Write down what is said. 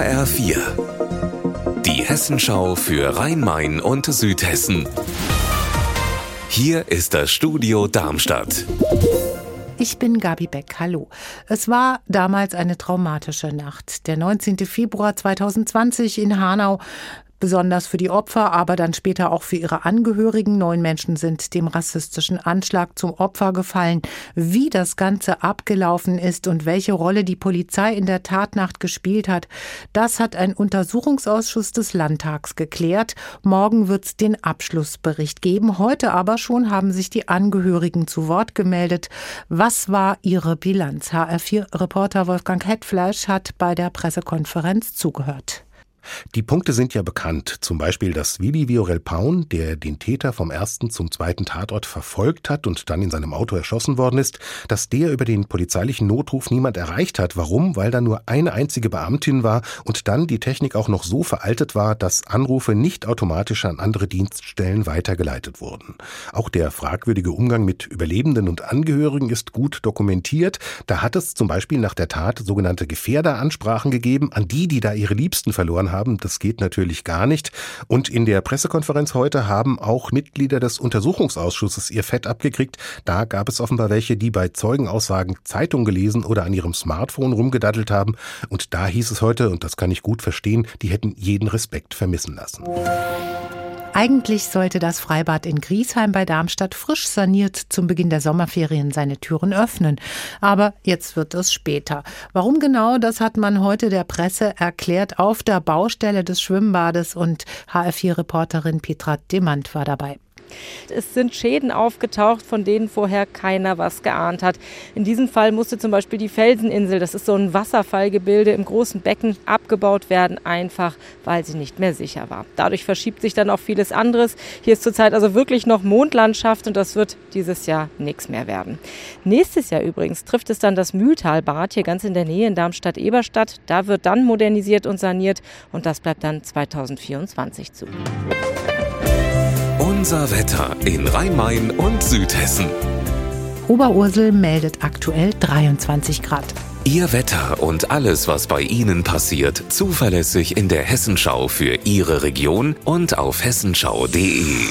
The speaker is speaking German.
HR4. Die Hessenschau für Rhein-Main und Südhessen. Hier ist das Studio Darmstadt. Ich bin Gabi Beck. Hallo. Es war damals eine traumatische Nacht. Der 19. Februar 2020 in Hanau besonders für die Opfer, aber dann später auch für ihre Angehörigen. Neun Menschen sind dem rassistischen Anschlag zum Opfer gefallen. Wie das Ganze abgelaufen ist und welche Rolle die Polizei in der Tatnacht gespielt hat, das hat ein Untersuchungsausschuss des Landtags geklärt. Morgen wird es den Abschlussbericht geben. Heute aber schon haben sich die Angehörigen zu Wort gemeldet. Was war ihre Bilanz? HR4-Reporter Wolfgang Hetfleisch hat bei der Pressekonferenz zugehört. Die Punkte sind ja bekannt. Zum Beispiel, dass Willi Viorel Paun, der den Täter vom ersten zum zweiten Tatort verfolgt hat und dann in seinem Auto erschossen worden ist, dass der über den polizeilichen Notruf niemand erreicht hat. Warum? Weil da nur eine einzige Beamtin war und dann die Technik auch noch so veraltet war, dass Anrufe nicht automatisch an andere Dienststellen weitergeleitet wurden. Auch der fragwürdige Umgang mit Überlebenden und Angehörigen ist gut dokumentiert. Da hat es zum Beispiel nach der Tat sogenannte Gefährderansprachen gegeben an die, die da ihre Liebsten verloren haben. Das geht natürlich gar nicht. Und in der Pressekonferenz heute haben auch Mitglieder des Untersuchungsausschusses ihr Fett abgekriegt. Da gab es offenbar welche, die bei Zeugenaussagen Zeitung gelesen oder an ihrem Smartphone rumgedaddelt haben. Und da hieß es heute, und das kann ich gut verstehen, die hätten jeden Respekt vermissen lassen. Eigentlich sollte das Freibad in Griesheim bei Darmstadt frisch saniert zum Beginn der Sommerferien seine Türen öffnen. Aber jetzt wird es später. Warum genau, das hat man heute der Presse erklärt auf der Baustelle des Schwimmbades und HR4-Reporterin Petra Demand war dabei. Es sind Schäden aufgetaucht, von denen vorher keiner was geahnt hat. In diesem Fall musste zum Beispiel die Felseninsel, das ist so ein Wasserfallgebilde im großen Becken, abgebaut werden, einfach weil sie nicht mehr sicher war. Dadurch verschiebt sich dann auch vieles anderes. Hier ist zurzeit also wirklich noch Mondlandschaft und das wird dieses Jahr nichts mehr werden. Nächstes Jahr übrigens trifft es dann das Mühltalbad hier ganz in der Nähe in Darmstadt-Eberstadt. Da wird dann modernisiert und saniert und das bleibt dann 2024 zu. Unser Wetter in Rhein-Main und Südhessen. Oberursel meldet aktuell 23 Grad. Ihr Wetter und alles, was bei Ihnen passiert, zuverlässig in der Hessenschau für Ihre Region und auf hessenschau.de.